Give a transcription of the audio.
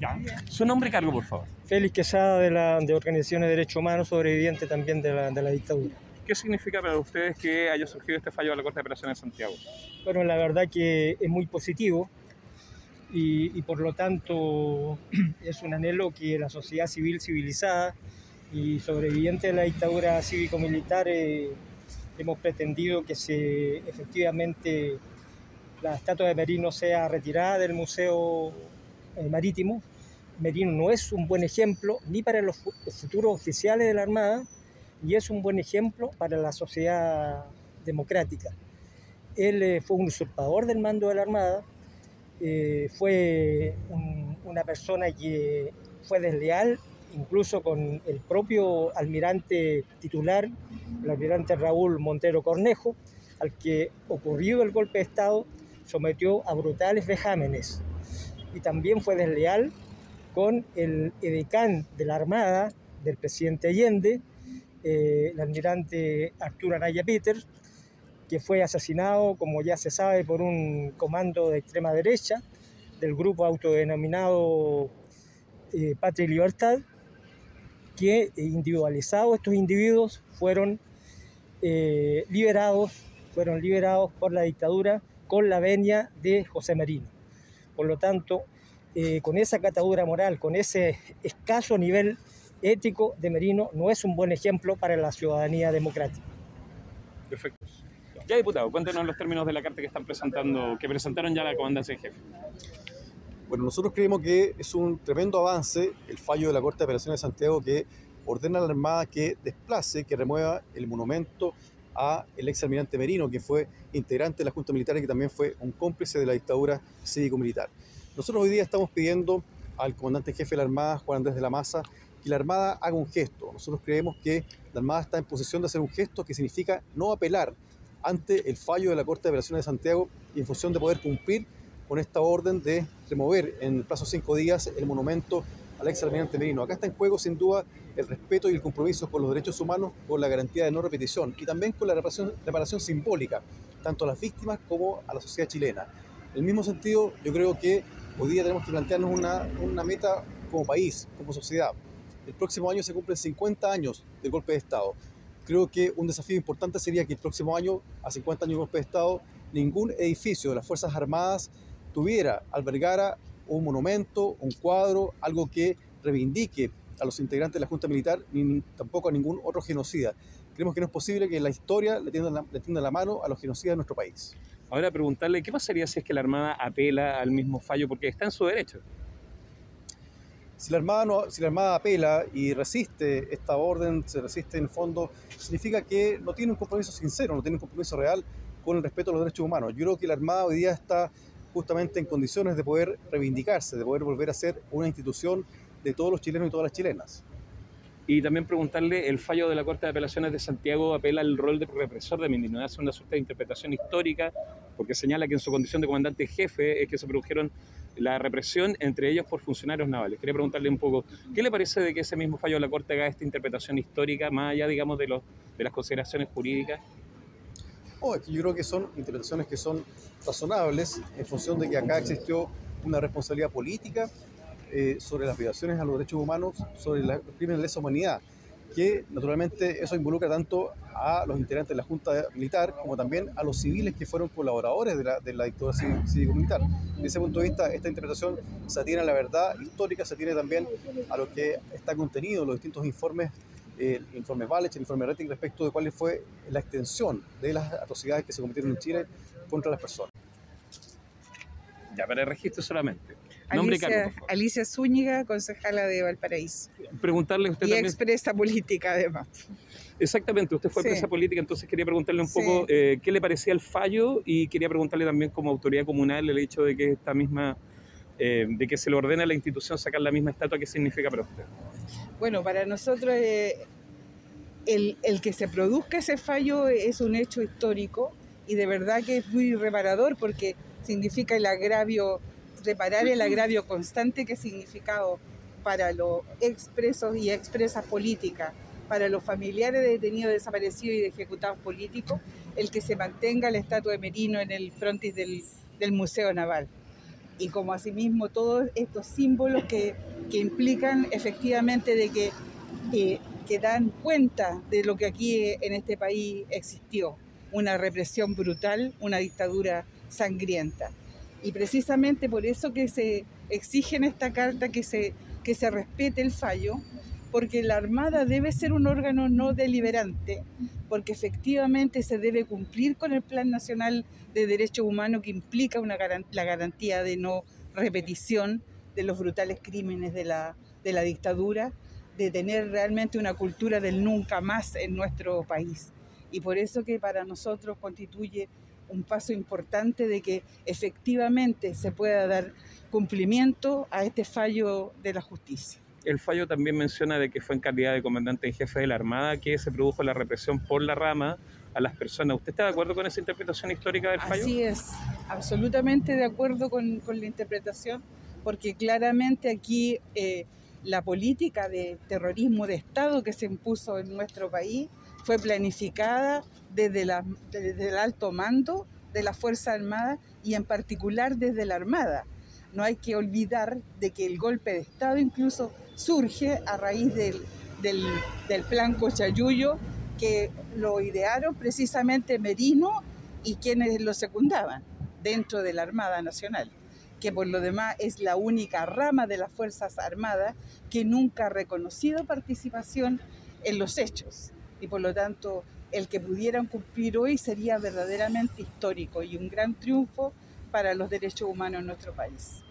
Ya. Su nombre y cargo, por favor. Félix Quesada de, la, de Organizaciones de Derechos Humanos, sobreviviente también de la, de la dictadura. ¿Qué significa para ustedes que haya surgido este fallo de la Corte de Apelaciones de Santiago? Bueno, la verdad que es muy positivo y, y por lo tanto es un anhelo que la sociedad civil civilizada y sobreviviente de la dictadura cívico-militar eh, hemos pretendido que se efectivamente la estatua de Merino sea retirada del Museo Marítimo. Merino no es un buen ejemplo ni para los, fu- los futuros oficiales de la Armada, y es un buen ejemplo para la sociedad democrática. Él eh, fue un usurpador del mando de la Armada, eh, fue un- una persona que fue desleal incluso con el propio almirante titular, el almirante Raúl Montero Cornejo, al que ocurrido el golpe de Estado sometió a brutales vejámenes. Y también fue desleal con el edecán de la Armada del presidente Allende, eh, el almirante Arturo Araya Peter, que fue asesinado, como ya se sabe, por un comando de extrema derecha del grupo autodenominado eh, Patria y Libertad, que eh, individualizados estos individuos fueron liberados, fueron liberados por la dictadura con la venia de José Merino. Por lo tanto, eh, con esa catadura moral, con ese escaso nivel ético de Merino, no es un buen ejemplo para la ciudadanía democrática. Perfecto. Ya, diputado, cuéntenos los términos de la carta que están presentando, que presentaron ya la comandancia en jefe. Bueno, nosotros creemos que es un tremendo avance el fallo de la Corte de Apelaciones de Santiago que ordena a la Armada que desplace, que remueva el monumento a el ex almirante Merino, que fue integrante de la Junta Militar y que también fue un cómplice de la dictadura cívico-militar. Nosotros hoy día estamos pidiendo al comandante jefe de la Armada, Juan Andrés de la Maza, que la Armada haga un gesto. Nosotros creemos que la Armada está en posición de hacer un gesto que significa no apelar ante el fallo de la Corte de Apelaciones de Santiago y en función de poder cumplir con esta orden de remover en el plazo de cinco días el monumento al ex almirante Merino. Acá está en juego sin duda el respeto y el compromiso con los derechos humanos, con la garantía de no repetición y también con la reparación, reparación simbólica, tanto a las víctimas como a la sociedad chilena. En el mismo sentido, yo creo que hoy día tenemos que plantearnos una, una meta como país, como sociedad. El próximo año se cumplen 50 años del golpe de Estado. Creo que un desafío importante sería que el próximo año, a 50 años del golpe de Estado, ningún edificio de las Fuerzas Armadas tuviera, albergara un monumento, un cuadro, algo que reivindique a los integrantes de la Junta Militar, ni, tampoco a ningún otro genocida. Creemos que no es posible que la historia le tienda la, le tienda la mano a los genocidas de nuestro país. Ahora preguntarle, ¿qué pasaría si es que la Armada apela al mismo fallo? Porque está en su derecho. Si la, Armada no- si la Armada apela y resiste esta orden, se resiste en el fondo, significa que no tiene un compromiso sincero, no tiene un compromiso real con el respeto a los derechos humanos. Yo creo que la Armada hoy día está justamente en condiciones de poder reivindicarse, de poder volver a ser una institución de todos los chilenos y todas las chilenas. Y también preguntarle, el fallo de la Corte de Apelaciones de Santiago apela al rol de represor de Merino, hace una suerte de interpretación histórica, porque señala que en su condición de comandante jefe es que se produjeron la represión entre ellos por funcionarios navales. Quería preguntarle un poco, ¿qué le parece de que ese mismo fallo de la Corte haga esta interpretación histórica, más allá, digamos, de, los, de las consideraciones jurídicas? Oh, yo creo que son interpretaciones que son razonables en función de que acá existió una responsabilidad política eh, sobre las violaciones a los derechos humanos, sobre la- los crímenes de lesa humanidad, que naturalmente eso involucra tanto a los integrantes de la Junta Militar como también a los civiles que fueron colaboradores de la, de la dictadura cívico- cívico-militar. Desde ese punto de vista, esta interpretación se atiene a la verdad histórica, se atiene también a lo que está contenido en los distintos informes el informe Valech, el informe Rettig respecto de cuál fue la extensión de las atrocidades que se cometieron en Chile contra las personas. Ya, para el registro solamente. Nombre y cargo, Alicia, por favor. Alicia Zúñiga, concejala de Valparaíso. Preguntarle a usted Y también. expresa política, además. Exactamente, usted fue Sí. presa política, entonces quería preguntarle un Sí. poco eh, qué le parecía el fallo y quería preguntarle también como autoridad comunal el hecho de que esta misma, eh, de que se le ordena a la institución sacar la misma estatua, ¿qué significa para usted? Bueno, para nosotros eh, el, el que se produzca ese fallo es un hecho histórico y de verdad que es muy reparador porque significa el agravio, reparar el agravio constante que ha significado para los expresos y expresas políticas, para los familiares de detenidos desaparecidos y de ejecutados políticos, el que se mantenga la estatua de Merino en el frontis del, del Museo Naval. Y como asimismo todos estos símbolos que, que implican efectivamente de que, que dan cuenta de lo que aquí en este país existió, una represión brutal, una dictadura sangrienta. Y precisamente por eso que se exige en esta carta que se, que se respete el fallo, porque la Armada debe ser un órgano no deliberante, porque efectivamente se debe cumplir con el Plan Nacional de Derechos Humanos que implica la garantía de no repetición de los brutales crímenes de la dictadura, de tener realmente una cultura del nunca más en nuestro país. Y por eso que para nosotros constituye un paso importante de que efectivamente se pueda dar cumplimiento a este fallo de la justicia el fallo también menciona de que fue en calidad de comandante en jefe de la Armada que se produjo la represión por la rama a las personas. ¿Usted está de acuerdo con esa interpretación histórica del fallo? Así es, absolutamente de acuerdo con, la interpretación, porque claramente aquí eh, la política de terrorismo de Estado que se impuso en nuestro país fue planificada desde, desde el alto mando de la Fuerza Armada y en particular desde la Armada. No hay que olvidar de que el golpe de Estado incluso surge a raíz del, del, plan Cochayuyo que lo idearon precisamente Merino y quienes lo secundaban dentro de la Armada Nacional, que por lo demás es la única rama de las Fuerzas Armadas que nunca ha reconocido participación en los hechos. Y por lo tanto, el que pudieran cumplir hoy sería verdaderamente histórico y un gran triunfo para los derechos humanos en nuestro país.